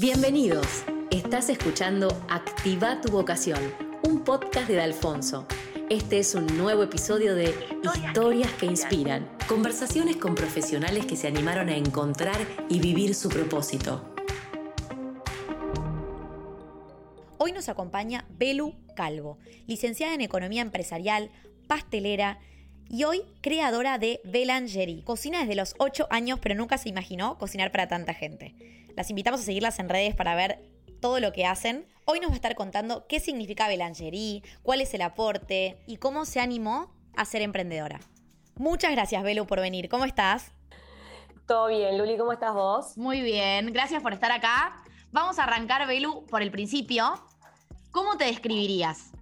Bienvenidos. Estás escuchando Activa tu vocación, un podcast de Alfonso. Este es un nuevo episodio de Historias que inspiran, conversaciones con profesionales que se animaron a encontrar y vivir su propósito. Hoy nos acompaña Belu Calvo, licenciada en Economía Empresarial, pastelera y hoy creadora de Belangerie. Cocina desde los 8 años, pero nunca se imaginó cocinar para tanta gente. Las invitamos a seguirlas en redes para ver todo lo que hacen. Hoy nos va a estar contando qué significa Belangerie, cuál es el aporte y cómo se animó a ser emprendedora. Muchas gracias, Belu, por venir. ¿Cómo estás? Todo bien, Luli, ¿cómo estás vos? Muy bien, gracias por estar acá. Vamos a arrancar, Belu, por el principio. ¿Cómo te describirías?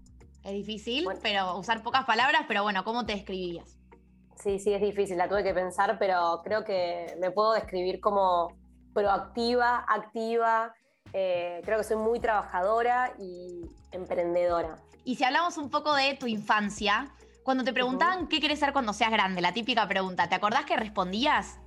Es difícil, pero usar pocas palabras, pero bueno, ¿cómo te describirías? Sí, sí, es difícil, la tuve que pensar, pero creo que me puedo describir como proactiva, activa. Eh, creo que soy muy trabajadora y emprendedora. Y si hablamos un poco de tu infancia, cuando te preguntaban qué querés ser cuando seas grande, la típica pregunta, ¿te acordás que respondías?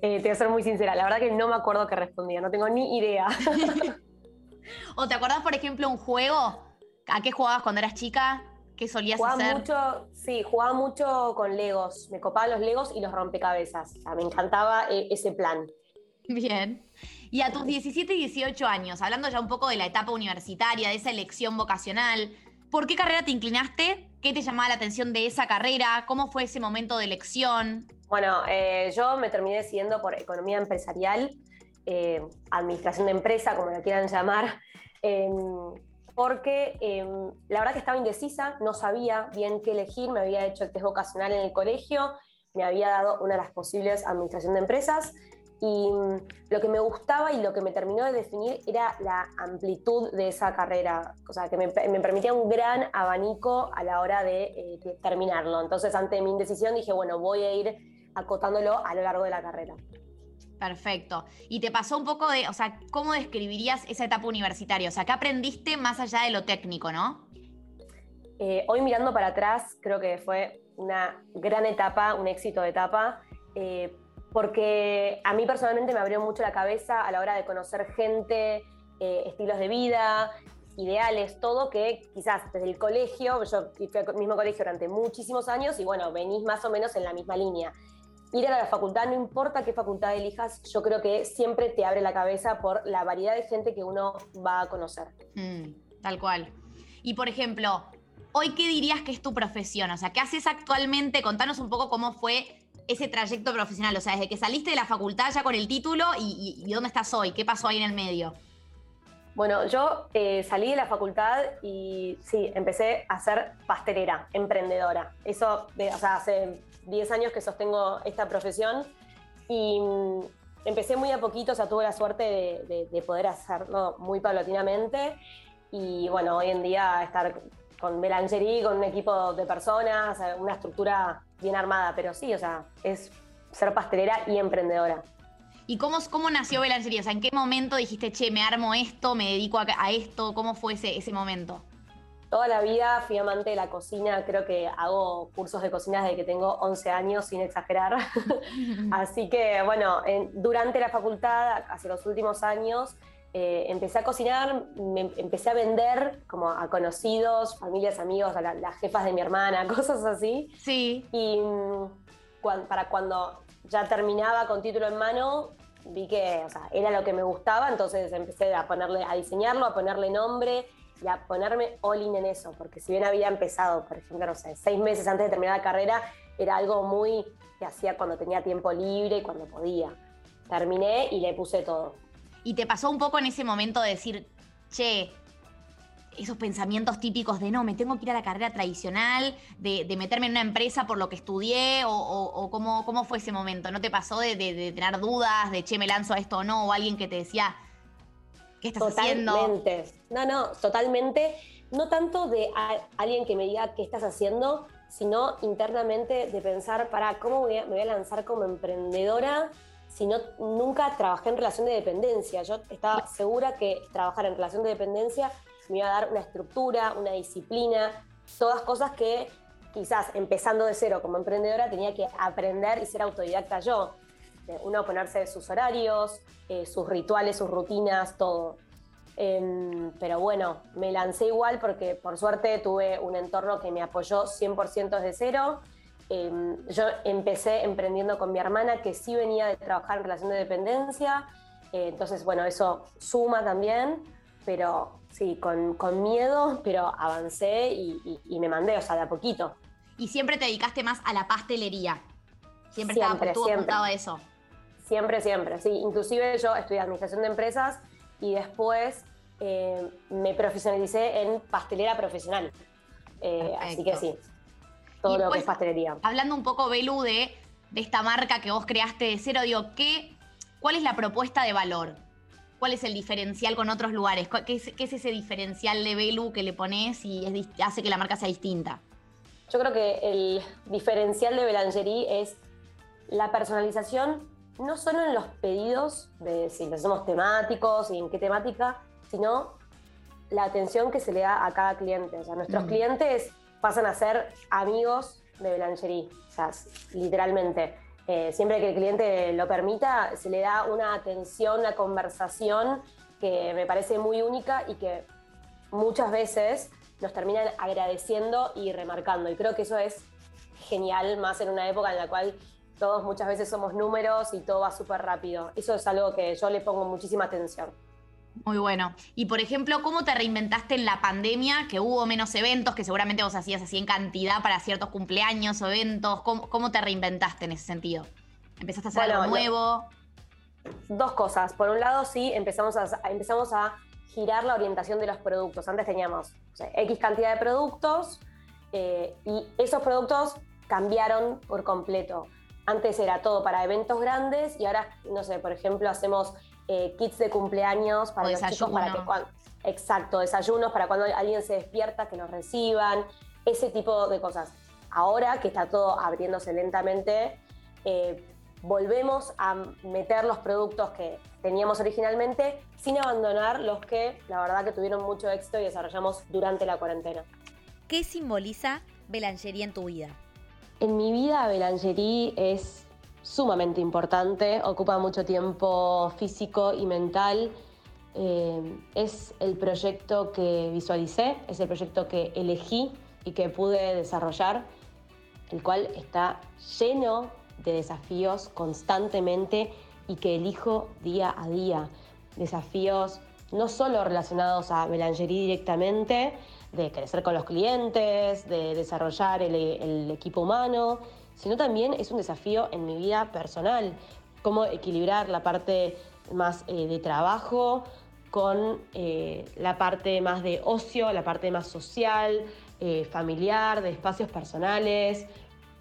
Eh, te voy a ser muy sincera, la verdad que no me acuerdo que respondía, no tengo ni idea. ¿O te acordás, por ejemplo, un juego? ¿A qué jugabas cuando eras chica? ¿Qué solías jugaba hacer? Mucho, sí, jugaba mucho con Legos. Me copaban los Legos y los rompecabezas. O sea, me encantaba eh, ese plan. Bien. Y a tus 17 y 18 años, hablando ya un poco de la etapa universitaria, de esa elección vocacional, ¿por qué carrera te inclinaste? ¿Qué te llamaba la atención de esa carrera? ¿Cómo fue ese momento de elección? Bueno, eh, yo me terminé decidiendo por economía empresarial, eh, administración de empresa, como la quieran llamar, em, porque em, la verdad que estaba indecisa, no sabía bien qué elegir, me había hecho el test vocacional en el colegio, me había dado una de las posibles administración de empresas y lo que me gustaba y lo que me terminó de definir era la amplitud de esa carrera, o sea, que me, permitía un gran abanico a la hora de, eh, de, terminarlo. Entonces, ante mi indecisión, dije, bueno, voy a ir acotándolo a lo largo de la carrera. Perfecto. Y te pasó un poco de, o sea, ¿cómo describirías esa etapa universitaria? O sea, ¿qué aprendiste más allá de lo técnico, no? Eh, hoy mirando para atrás, creo que fue una gran etapa, un éxito de etapa. Eh, porque a mí personalmente me abrió mucho la cabeza a la hora de conocer gente, eh, estilos de vida, ideales, todo que quizás desde el colegio, yo fui al mismo colegio durante muchísimos años y bueno, venís más o menos en la misma línea. Ir a la facultad, no importa qué facultad elijas, yo creo que siempre te abre la cabeza por la variedad de gente que uno va a conocer. Mm, tal cual. Y por ejemplo, hoy qué dirías que es tu profesión? O sea, ¿qué haces actualmente? Contanos un poco cómo fue ese trayecto profesional? O sea, desde que saliste de la facultad ya con el título y, y, dónde estás hoy, ¿qué pasó ahí en el medio? Bueno, yo eh, salí de la facultad y sí, empecé a ser pastelera, emprendedora. Eso, de, o sea, hace 10 años que sostengo esta profesión y mm, empecé muy a poquito, o sea, tuve la suerte de, de, de poder hacerlo muy paulatinamente y bueno, hoy en día estar con Belangerie, con un equipo de personas, una estructura bien armada, pero sí, o sea, es ser pastelera y emprendedora. ¿Y cómo, cómo nació Belangerie? O sea, ¿en qué momento dijiste, che, me armo esto, me dedico a, esto? ¿Cómo fue ese, ese momento? Toda la vida fui amante de la cocina, creo que hago cursos de cocina desde que tengo 11 años, sin exagerar. Así que, bueno, durante la facultad, hace los últimos años, eh, empecé a cocinar, me, empecé a vender como a conocidos, familias, amigos, a las jefas de mi hermana, cosas así. Sí. Y mm, para cuando ya terminaba con título en mano, vi que era lo que me gustaba, entonces empecé a ponerle, a diseñarlo, a ponerle nombre y a ponerme all in en eso, porque si bien había empezado, por ejemplo, no sé, seis meses antes de terminar la carrera, era algo muy que hacía cuando tenía tiempo libre y cuando podía. Terminé y le puse todo. ¿Y te pasó un poco en ese momento de decir, che, esos pensamientos típicos de no, me tengo que ir a la carrera tradicional, de, meterme en una empresa por lo que estudié, o, cómo, cómo, fue ese momento? ¿No te pasó de, tener dudas, de che, me lanzo a esto o no? O alguien que te decía, ¿qué estás haciendo? Totalmente. No, no, totalmente. No tanto de alguien que me diga qué estás haciendo, sino internamente de pensar, para, ¿cómo me voy a lanzar como emprendedora? Sino nunca trabajé en relación de dependencia. Yo estaba segura que trabajar en relación de dependencia me iba a dar una estructura, una disciplina, todas cosas que quizás empezando de cero como emprendedora tenía que aprender y ser autodidacta yo. de uno ponerse sus horarios, eh, sus rituales, sus rutinas, todo. Em, pero bueno, me lancé igual porque por suerte tuve un entorno que me apoyó 100% desde cero. Em, yo empecé emprendiendo con mi hermana que sí venía de trabajar en relación de dependencia, eh, entonces bueno, eso suma también, pero sí, con, con miedo, pero avancé y, y, me mandé, o sea, de a poquito. Y siempre te dedicaste más a la pastelería. Siempre, siempre estaba apuntado a eso. Siempre, siempre, sí. Inclusive yo estudié administración de empresas y después eh, me profesionalicé en pastelera profesional. Eh, así que sí, todo lo que es pastelería. Hablando un poco, Belu, de, de, esta marca que vos creaste de cero, digo, ¿qué, ¿cuál es la propuesta de valor? ¿Cuál es el diferencial con otros lugares? ¿Qué es, qué es ese diferencial de Belu que le pones y hace que la marca sea distinta? Yo creo que el diferencial de Belangerie es la personalización, no solo en los pedidos, de si los hacemos temáticos y en qué temática, sino la atención que se le da a cada cliente. O sea, nuestros mm. clientes pasan a ser amigos de Belangerie, o sea, literalmente. Eh, siempre que el cliente lo permita, se le da una atención, una conversación que me parece muy única y que muchas veces nos terminan agradeciendo y remarcando. Y creo que eso es genial, más en una época en la cual todos muchas veces somos números y todo va súper rápido. Eso es algo que yo le pongo muchísima atención. Muy bueno. Y por ejemplo, ¿cómo te reinventaste en la pandemia? Que hubo menos eventos, que seguramente vos hacías así en cantidad para ciertos cumpleaños o eventos. ¿Cómo, te reinventaste en ese sentido? ¿Empezaste a hacer algo nuevo? Dos cosas. Por un lado, sí, empezamos a, empezamos a girar la orientación de los productos. Antes teníamos X cantidad de productos eh, y esos productos cambiaron por completo. Antes era todo para eventos grandes y ahora, no sé, por ejemplo, hacemos eh, kits de cumpleaños para los chicos para que cuando, exacto, desayunos para cuando alguien se despierta que nos reciban, ese tipo de cosas. Ahora que está todo abriéndose lentamente, eh, volvemos a meter los productos que teníamos originalmente sin abandonar los que la verdad que tuvieron mucho éxito y desarrollamos durante la cuarentena. ¿Qué simboliza Belangerie en tu vida? En mi vida Belangerie es sumamente importante, ocupa mucho tiempo físico y mental. Eh, es el proyecto que visualicé, es el proyecto que elegí y que pude desarrollar, el cual está lleno de desafíos constantemente y que elijo día a día. Desafíos no solo relacionados a Belangerie directamente, de crecer con los clientes, de desarrollar el, el equipo humano, sino también es un desafío en mi vida personal, cómo equilibrar la parte más eh, de trabajo con eh, la parte más de ocio, la parte más social, eh, familiar, de espacios personales.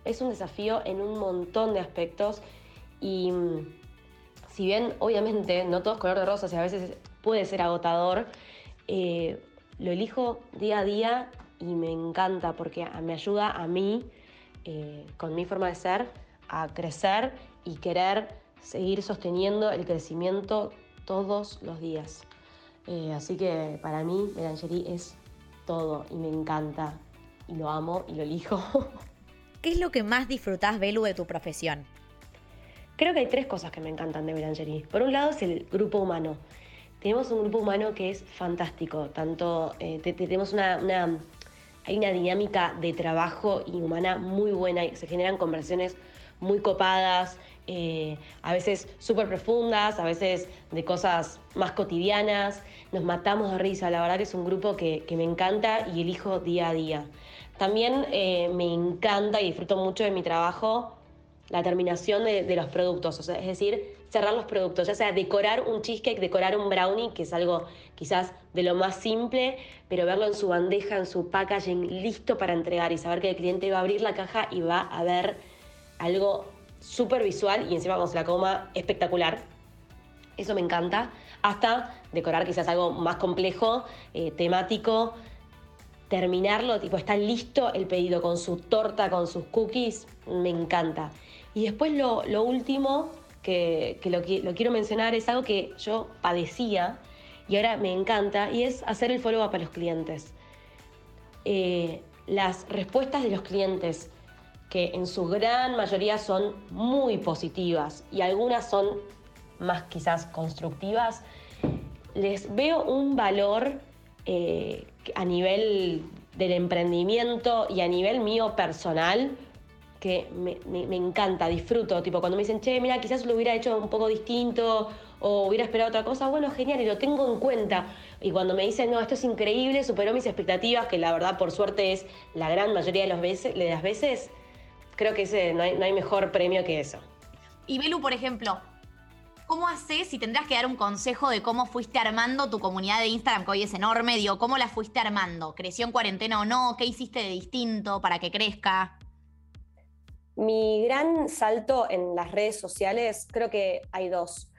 Es un desafío en un montón de aspectos y mm, si bien obviamente no todo es color de rosas y a veces puede ser agotador, lo elijo día a día y me encanta porque me ayuda a mí eh, con mi forma de ser a crecer y querer seguir sosteniendo el crecimiento todos los días. Eh, así que para mí Melangerie es todo y me encanta y lo amo y lo elijo. ¿Qué es lo que más disfrutás, Belu, de tu profesión? Creo que hay tres cosas que me encantan de Melangerie. Por un lado es el grupo humano. Tenemos un grupo humano que es fantástico. Tanto eh, tenemos una hay una dinámica de trabajo y humana muy buena y se generan conversaciones muy copadas, eh, a veces súper profundas, a veces de cosas más cotidianas. Nos matamos de risa, la verdad que es un grupo que, me encanta y elijo día a día. También eh, me encanta y disfruto mucho de mi trabajo la terminación de, los productos, o sea, es decir, cerrar los productos, ya sea decorar un cheesecake, decorar un brownie, que es algo quizás de lo más simple, pero verlo en su bandeja, en su packaging, listo para entregar y saber que el cliente va a abrir la caja y va a ver algo súper visual y encima cuando se la coma espectacular. Eso me encanta. Hasta decorar quizás algo más complejo, eh, temático, terminarlo, tipo, está listo el pedido con su torta, con sus cookies, me encanta. Y después lo, último que, lo, quiero mencionar es algo que yo padecía y ahora me encanta y es hacer el follow-up a los clientes. Eh, las respuestas de los clientes que en su gran mayoría son muy positivas y algunas son más quizás constructivas, les veo un valor eh, a nivel del emprendimiento y a nivel mío personal que me, encanta, disfruto. Tipo, cuando me dicen, che, mira, quizás lo hubiera hecho un poco distinto o hubiera esperado otra cosa, bueno, genial, y lo tengo en cuenta. Y cuando me dicen, no, esto es increíble, superó mis expectativas, que la verdad, por suerte, es la gran mayoría de, los veces, las veces, creo que ese, no, hay, no hay mejor premio que eso. Y Belu, por ejemplo, ¿Cómo haces si tendrás que dar un consejo de cómo fuiste armando tu comunidad de Instagram, que hoy es enorme? Digo, ¿cómo la fuiste armando? ¿Creció en cuarentena o no? ¿Qué hiciste de distinto para que crezca? Mi gran salto en las redes sociales, creo que hay dos.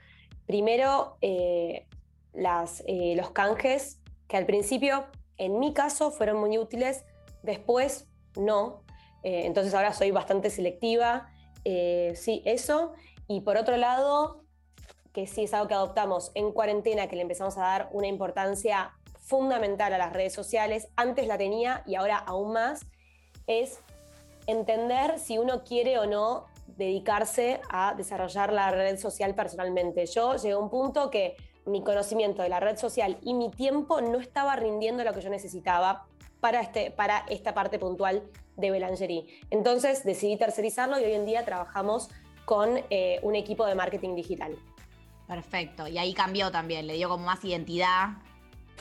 Primero, eh, eh, los canjes, que al principio, en mi caso, fueron muy útiles, después no. Eh, entonces ahora soy bastante selectiva. sí, eso. Y por otro lado, que sí es algo que adoptamos en cuarentena, que le empezamos a dar una importancia fundamental a las redes sociales, antes la tenía y ahora aún más, es entender si uno quiere o no dedicarse a desarrollar la red social personalmente. Yo llegué a un punto que mi conocimiento de la red social y mi tiempo no estaba rindiendo lo que yo necesitaba para, este, para esta parte puntual de Belangerie. Entonces decidí tercerizarlo y hoy en día trabajamos con eh, un equipo de marketing digital. Perfecto. Y ahí cambió también, le dio como más identidad.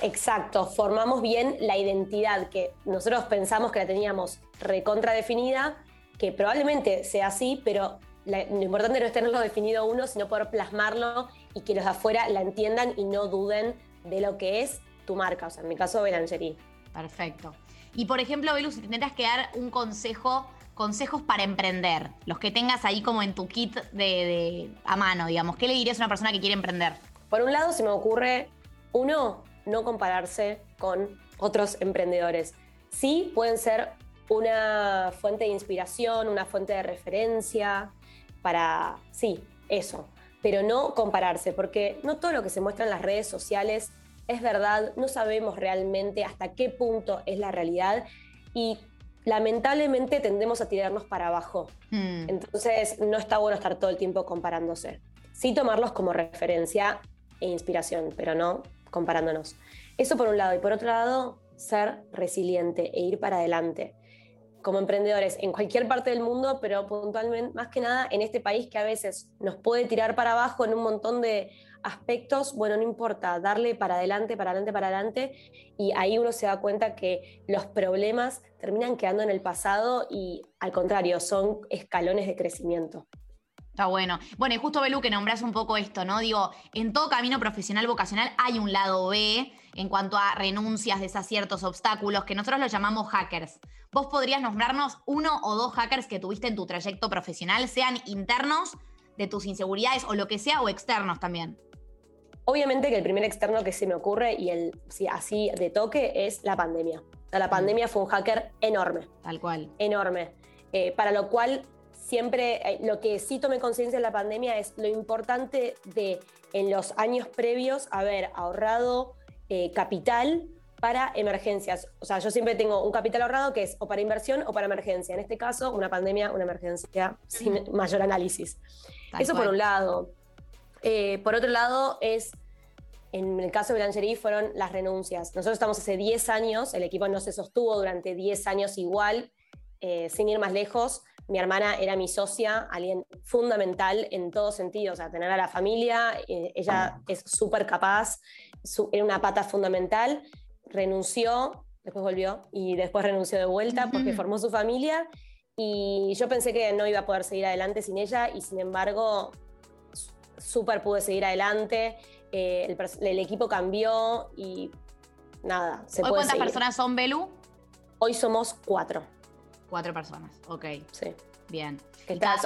Exacto, formamos bien la identidad que nosotros pensamos que la teníamos recontra definida, que probablemente sea así, pero lo importante no es tenerlo definido uno, sino poder plasmarlo y que los de afuera la entiendan y no duden de lo que es tu marca, o sea, en mi caso, Belangerie. Perfecto. Y por ejemplo, Belu, si tendrías que dar un consejo consejos para emprender, los que tengas ahí como en tu kit de, a mano, digamos. ¿Qué le dirías a una persona que quiere emprender? Por un lado, se me ocurre, uno, no compararse con otros emprendedores. Sí, pueden ser una fuente de inspiración, una fuente de referencia para, sí, eso, pero no compararse, porque no todo lo que se muestra en las redes sociales es verdad, no sabemos realmente hasta qué punto es la realidad y lamentablemente tendemos a tirarnos para abajo. Hmm. Entonces no está bueno estar todo el tiempo comparándose. Sí tomarlos como referencia e inspiración, pero no comparándonos. Eso por un lado. Y por otro lado, ser resiliente e ir para adelante. Como emprendedores en cualquier parte del mundo, pero puntualmente, más que nada en este país que a veces nos puede tirar para abajo en un montón de aspectos, bueno, no importa, darle para adelante, para adelante, para adelante, y ahí uno se da cuenta que los problemas terminan quedando en el pasado y al contrario, son escalones de crecimiento. Está bueno. Bueno, y justo Belú que nombras un poco esto, ¿no? Digo, en todo camino profesional vocacional hay un lado B en cuanto a renuncias, desaciertos, obstáculos, que nosotros los llamamos hackers. ¿Vos podrías nombrarnos uno o dos hackers que tuviste en tu trayecto profesional, sean internos de tus inseguridades o lo que sea, o externos también? Obviamente que el primer externo que se me ocurre y el así de toque es la pandemia. La pandemia fue un hacker enorme. Tal cual. Enorme. Eh, para lo cual siempre eh, lo que sí tomé conciencia en la pandemia es lo importante de en los años previos haber ahorrado eh, capital para emergencias. O sea, yo siempre tengo un capital ahorrado que es o para inversión o para emergencia. En este caso, una pandemia, una emergencia sin mayor análisis. Eso por un lado. Eh, por otro lado, es, en el caso de Belangerie, fueron las renuncias. Nosotros estamos hace 10 años, el equipo no se sostuvo durante 10 años igual, eh, sin ir más lejos. Mi hermana era mi socia, alguien fundamental en todos sentidos, o sea, tener a la familia, eh, ella es súper capaz, era una pata fundamental, renunció, después volvió y después renunció de vuelta porque formó su familia y yo pensé que no iba a poder seguir adelante sin ella y sin embargo súper pude seguir adelante, eh, el, equipo cambió y nada, se ¿Hoy cuántas personas son, Belu? Hoy somos cuatro. Cuatro personas, ok. Sí. Bien.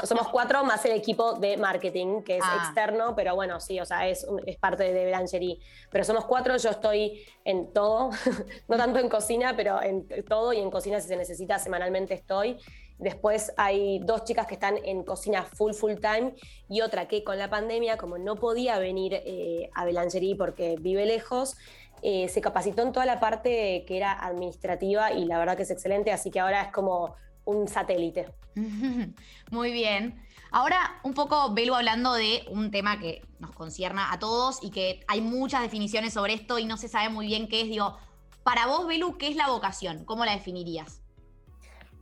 somos cuatro más el equipo de marketing, que es ah. externo, pero bueno, sí, o sea, es, es parte de Belangerie. Pero somos cuatro, yo estoy en todo, no tanto en cocina, pero en todo y en cocina si se necesita semanalmente estoy. Después hay dos chicas que están en cocina full, full time y otra que con la pandemia, como no podía venir eh, a Belangerie porque vive lejos, eh, se capacitó en toda la parte que era administrativa y la verdad que es excelente, así que ahora es como un satélite. Muy bien. Ahora, un poco, Belu, hablando de un tema que nos concierna a todos y que hay muchas definiciones sobre esto y no se sabe muy bien qué es. Digo, para vos, Belu, ¿qué es la vocación? ¿Cómo la definirías?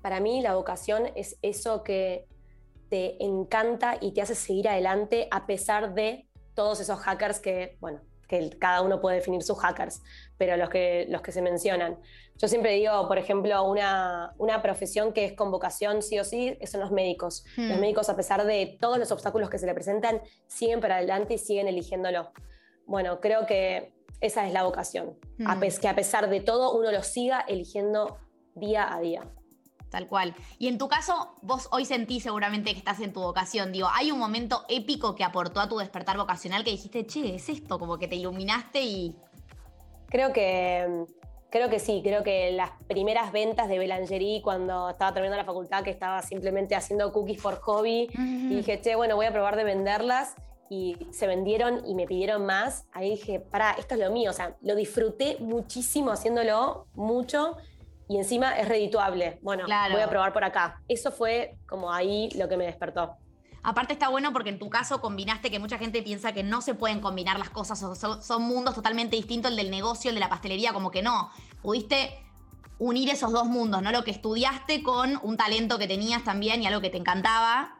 Para mí, la vocación es eso que te encanta y te hace seguir adelante a pesar de todos esos hackers que, bueno, que cada uno puede definir sus hackers, pero los que, los que se mencionan. Yo siempre digo, por ejemplo, una, una profesión que es con vocación sí o sí, son los médicos. Los hmm. médicos, a pesar de todos los obstáculos que se le presentan, siguen para adelante y siguen eligiéndolo. Bueno, creo que esa es la vocación, hmm. que a pesar de todo uno lo siga eligiendo día a día. Tal cual. Y en tu caso, vos hoy sentís seguramente que estás en tu vocación. Digo, ¿hay un momento épico que aportó a tu despertar vocacional que dijiste, che, es esto? Como que te iluminaste y. Creo que. Creo que sí, creo que las primeras ventas de Belangerie cuando estaba terminando la facultad, que estaba simplemente haciendo cookies por hobby, y dije, che, bueno, voy a probar de venderlas, y se vendieron y me pidieron más, ahí dije, para, esto es lo mío, o sea, lo disfruté muchísimo haciéndolo, mucho, y encima es redituable. Bueno, voy a probar por acá. Eso fue como ahí lo que me despertó. Aparte está bueno porque en tu caso combinaste que mucha gente piensa que no se pueden combinar las cosas, son, son mundos totalmente distintos, el del negocio, el de la pastelería, como que no. Pudiste unir esos dos mundos, ¿no? Lo que estudiaste con un talento que tenías también y algo que te encantaba.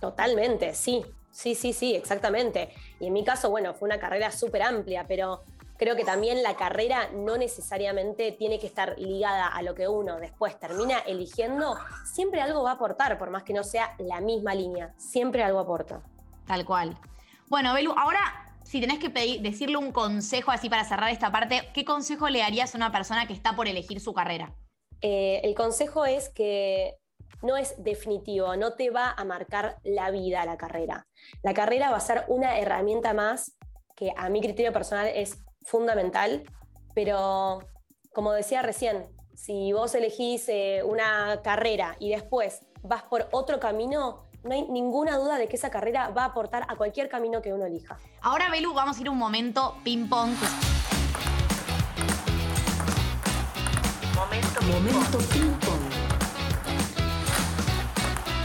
Totalmente, sí. Sí, sí, sí, exactamente. Y en mi caso, bueno, fue una carrera súper amplia, pero creo que también la carrera no necesariamente tiene que estar ligada a lo que uno después termina eligiendo, siempre algo va a aportar, por más que no sea la misma línea, siempre algo aporta. Tal cual. Bueno, Belu, ahora si tenés que decirle un consejo así para cerrar esta parte, ¿qué consejo le darías a una persona que está por elegir su carrera? Eh, el consejo es que no es definitivo, no te va a marcar la vida la carrera. La carrera va a ser una herramienta más que a mi criterio personal es fundamental, pero como decía recién, si vos elegís eh, una carrera y después vas por otro camino, no hay ninguna duda de que esa carrera va a aportar a cualquier camino que uno elija. Ahora, Belu, vamos a ir un momento ping-pong. Momento ping-pong.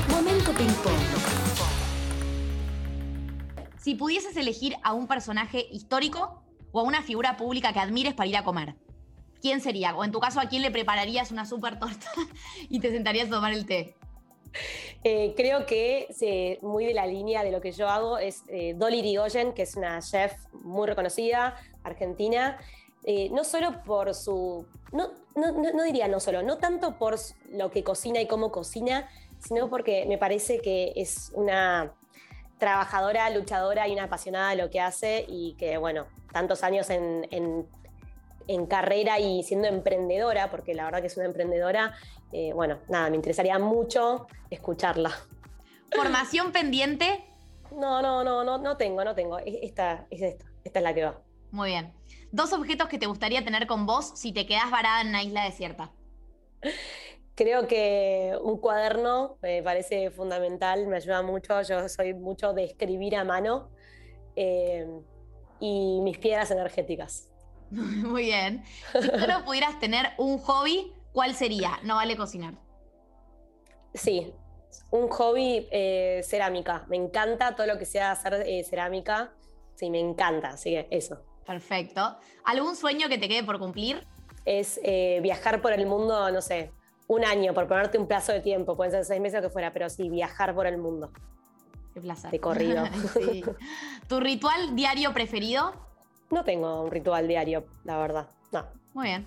Momento ping-pong. Si pudieses elegir a un personaje histórico, o una figura pública que admires para ir a comer? ¿Quién sería? O en tu caso, ¿a quién le prepararías una super torta y te sentarías a tomar el té? Eh, creo que muy de la línea de lo que yo hago es eh, Dolly Rigoyen, que es una chef muy reconocida, argentina, eh, no solo por su, no, no, no, diría no solo, no tanto por lo que cocina y cómo cocina, sino porque me parece que es una trabajadora, luchadora y una apasionada de lo que hace y que, bueno, tantos años en, carrera y siendo emprendedora, porque la verdad que es una emprendedora, eh, bueno, nada, me interesaría mucho escucharla. ¿Formación pendiente? No, no, no, no, no tengo, no tengo. Esta es esta, esta es la que va. Muy bien. Dos objetos que te gustaría tener con vos si te quedás varada en una isla desierta. Creo que un cuaderno me parece fundamental, me ayuda mucho. Yo soy mucho de escribir a mano eh, y mis piedras energéticas. Muy bien. Si solo pudieras tener un hobby, ¿cuál sería? No vale cocinar. Sí, un hobby eh, cerámica. Me encanta todo lo que sea hacer eh, cerámica. Sí, me encanta, así que eso. Perfecto. ¿Algún sueño que te quede por cumplir? Es viajar por el mundo, no sé, un año, por ponerte un plazo de tiempo, pueden ser seis meses o que fuera, pero sí, viajar por el mundo. Qué placer. De corrido. ¿Tu ritual diario preferido? No tengo un ritual diario, la verdad. No. Muy bien.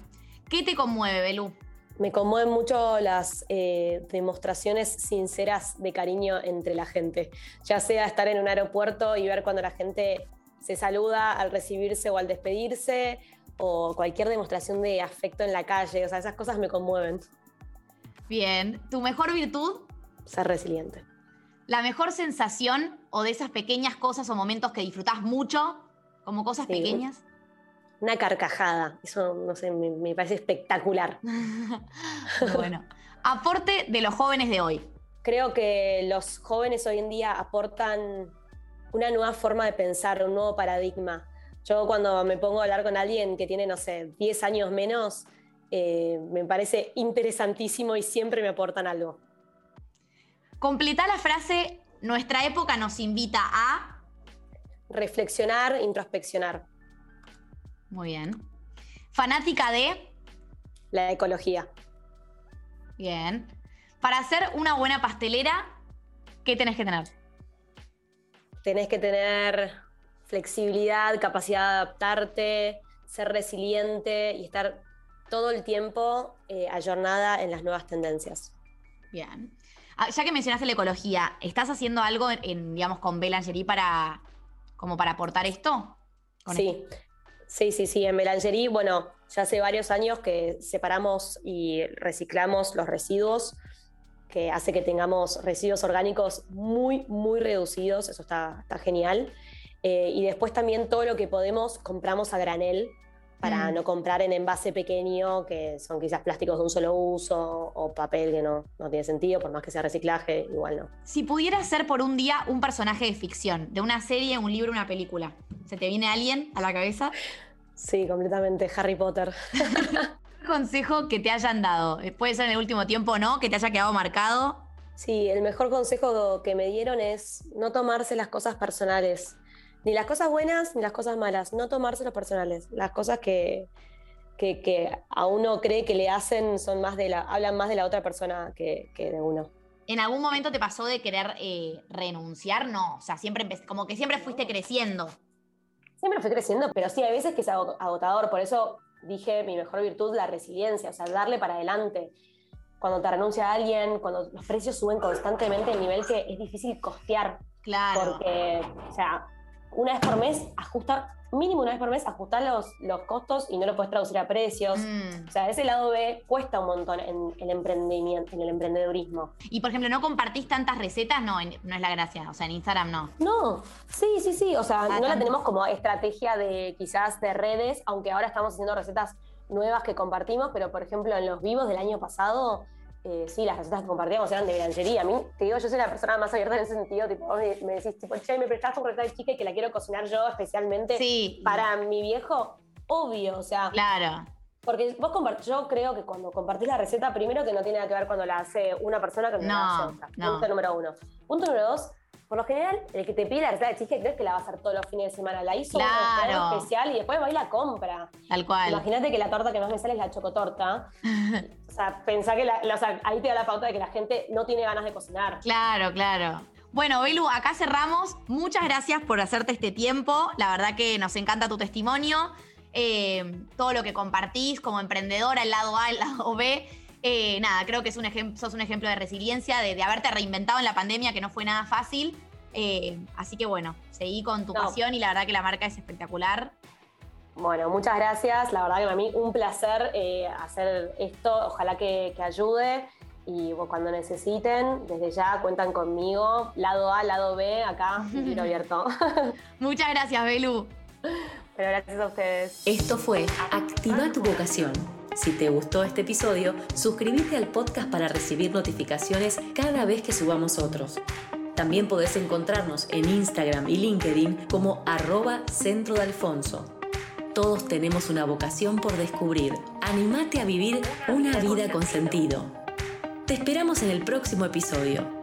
¿Qué te conmueve, Belú? Me conmueven mucho las eh, demostraciones sinceras de cariño entre la gente. Ya sea estar en un aeropuerto y ver cuando la gente se saluda al recibirse o al despedirse, o cualquier demostración de afecto en la calle. O sea, esas cosas me conmueven. Bien. ¿Tu mejor virtud? Ser resiliente. ¿La mejor sensación o de esas pequeñas cosas o momentos que disfrutás mucho, como cosas pequeñas? Una carcajada. Eso, no sé, me, parece espectacular. bueno. Aporte de los jóvenes de hoy. Creo que los jóvenes hoy en día aportan una nueva forma de pensar, un nuevo paradigma. Yo cuando me pongo a hablar con alguien que tiene, no sé, 10 años menos, eh, me parece interesantísimo y siempre me aportan algo. Completa la frase, nuestra época nos invita a... Reflexionar, introspeccionar. Muy bien. Fanática de... La ecología. Bien. Para hacer una buena pastelera, ¿qué tenés que tener? Tenés que tener flexibilidad, capacidad de adaptarte, ser resiliente y estar todo el tiempo eh, ayornada en las nuevas tendencias. Bien. Ah, ya que mencionaste la ecología, ¿estás haciendo algo en, digamos, con Belangerie para, como para aportar esto? Sí, sí, sí, sí. En Belangerie, bueno, ya hace varios años que separamos y reciclamos los residuos, que hace que tengamos residuos orgánicos muy, muy reducidos. Eso está, está genial. Eh, y después también todo lo que podemos compramos a granel para mm. no comprar en envase pequeño, que son quizás plásticos de un solo uso o papel que no, no tiene sentido, por más que sea reciclaje, igual no. Si pudieras ser por un día un personaje de ficción, de una serie, un libro, una película, ¿se te viene alguien a la cabeza? Sí, completamente, Harry Potter. consejo que te hayan dado? Puede ser en el último tiempo, ¿no? Que te haya quedado marcado. Sí, el mejor consejo que me dieron es no tomarse las cosas personales ni las cosas buenas ni las cosas malas, no tomarse los personales. Las cosas que, que, a uno cree que le hacen son más de la, hablan más de la otra persona que, de uno. ¿En algún momento te pasó de querer eh, renunciar? No, o sea, siempre como que siempre fuiste creciendo. Siempre fui creciendo, pero sí, hay veces que es agotador, por eso dije mi mejor virtud, la resiliencia, o sea, darle para adelante. Cuando te renuncia a alguien, cuando los precios suben constantemente, el nivel que es difícil costear. Claro. Porque, o sea, una vez por mes ajusta, mínimo una vez por mes ajustar los, los costos y no lo puedes traducir a precios. Mm. O sea, ese lado B cuesta un montón en el emprendimiento, en el emprendedurismo. Y por ejemplo, ¿no compartís tantas recetas? No, no es la gracia. O sea, en Instagram no. No, sí, sí, sí. O sea, ah, no la tenemos como estrategia de quizás de redes, aunque ahora estamos haciendo recetas nuevas que compartimos, pero por ejemplo en los vivos del año pasado eh, sí, las recetas que compartíamos eran de blanchería. A mí, te digo, yo soy la persona más abierta en ese sentido. Tipo, me, decís, tipo, che, me prestás un receta de chica y que la quiero cocinar yo especialmente para mi viejo. Obvio, o sea. Claro. Porque vos compartís, yo creo que cuando compartís la receta, primero que no tiene nada que ver cuando la hace una persona que no, la hace otra. Punto número uno. Punto número dos, por lo general, el que te pide la receta de cheesecake crees que la va a hacer todos los fines de semana. La hizo claro. especial y después va y la compra. Tal cual. Imagínate que la torta que más me sale es la chocotorta. o sea, pensá que la, o sea, ahí te da la pauta de que la gente no tiene ganas de cocinar. Claro, claro. Bueno, Belu, acá cerramos. Muchas gracias por hacerte este tiempo. La verdad que nos encanta tu testimonio. Eh, todo lo que compartís como emprendedora, el lado A, el lado B. Eh, nada, creo que sos un ejemplo de resiliencia, de, haberte reinventado en la pandemia, que no fue nada fácil. Eh, así que bueno, seguí con tu pasión y la verdad que la marca es espectacular. Bueno, muchas gracias. La verdad que para mí un placer eh, hacer esto. Ojalá que, ayude. Y cuando necesiten, desde ya cuentan conmigo. Lado A, lado B, acá, tiro abierto. muchas gracias, Belu. Pero gracias a ustedes. Esto fue Activa tu vocación si te gustó este episodio, suscríbete al podcast para recibir notificaciones cada vez que subamos otros. También podés encontrarnos en Instagram y LinkedIn como arroba centro de Alfonso. Todos tenemos una vocación por descubrir. Animate a vivir una vida con sentido. Te esperamos en el próximo episodio.